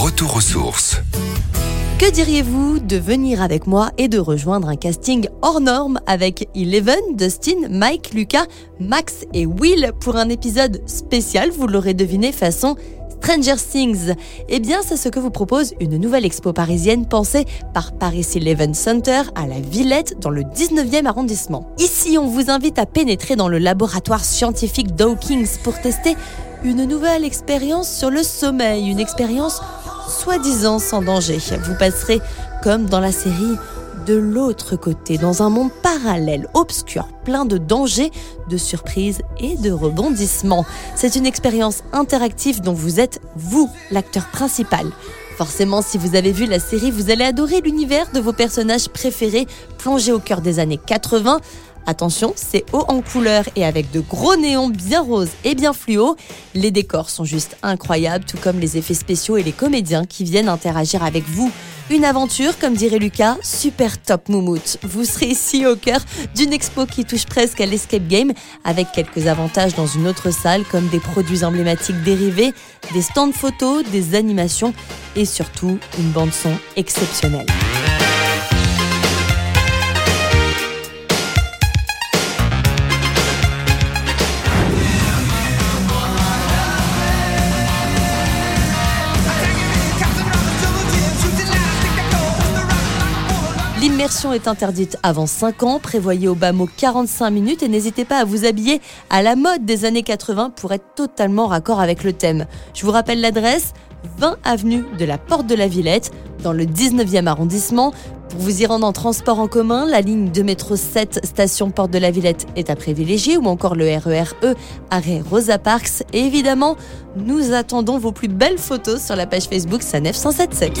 Retour aux sources. Que diriez-vous de venir avec moi et de rejoindre un casting hors norme avec Eleven, Dustin, Mike, Lucas, Max et Will pour un épisode spécial, vous l'aurez deviné, façon Stranger Things Eh bien, c'est ce que vous propose une nouvelle expo parisienne pensée par Paris Eleven Center à la Villette dans le 19e arrondissement. Ici, on vous invite à pénétrer dans le laboratoire scientifique Dawkins pour tester une nouvelle expérience sur le sommeil, une expérience soi-disant sans danger. Vous passerez, comme dans la série, de l'autre côté, dans un monde parallèle, obscur, plein de dangers, de surprises et de rebondissements. C'est une expérience interactive dont vous êtes, vous, l'acteur principal. Forcément, si vous avez vu la série, vous allez adorer l'univers de vos personnages préférés, plongés au cœur des années 80 Attention, c'est haut en couleur et avec de gros néons bien roses et bien fluo. Les décors sont juste incroyables, tout comme les effets spéciaux et les comédiens qui viennent interagir avec vous. Une aventure, comme dirait Lucas, super top moumoute. Vous serez ici au cœur d'une expo qui touche presque à l'escape game, avec quelques avantages dans une autre salle, comme des produits emblématiques dérivés, des stands photos, des animations et surtout une bande son exceptionnelle. L'immersion est interdite avant 5 ans, prévoyez au bas mot 45 minutes et n'hésitez pas à vous habiller à la mode des années 80 pour être totalement raccord avec le thème. Je vous rappelle l'adresse 20 avenue de la Porte de la Villette, dans le 19e arrondissement. Pour vous y rendre en transport en commun, la ligne de métro 7 station Porte de la Villette est à privilégier ou encore le RER E arrêt Rosa Parks. Et évidemment, nous attendons vos plus belles photos sur la page Facebook Sanef 177.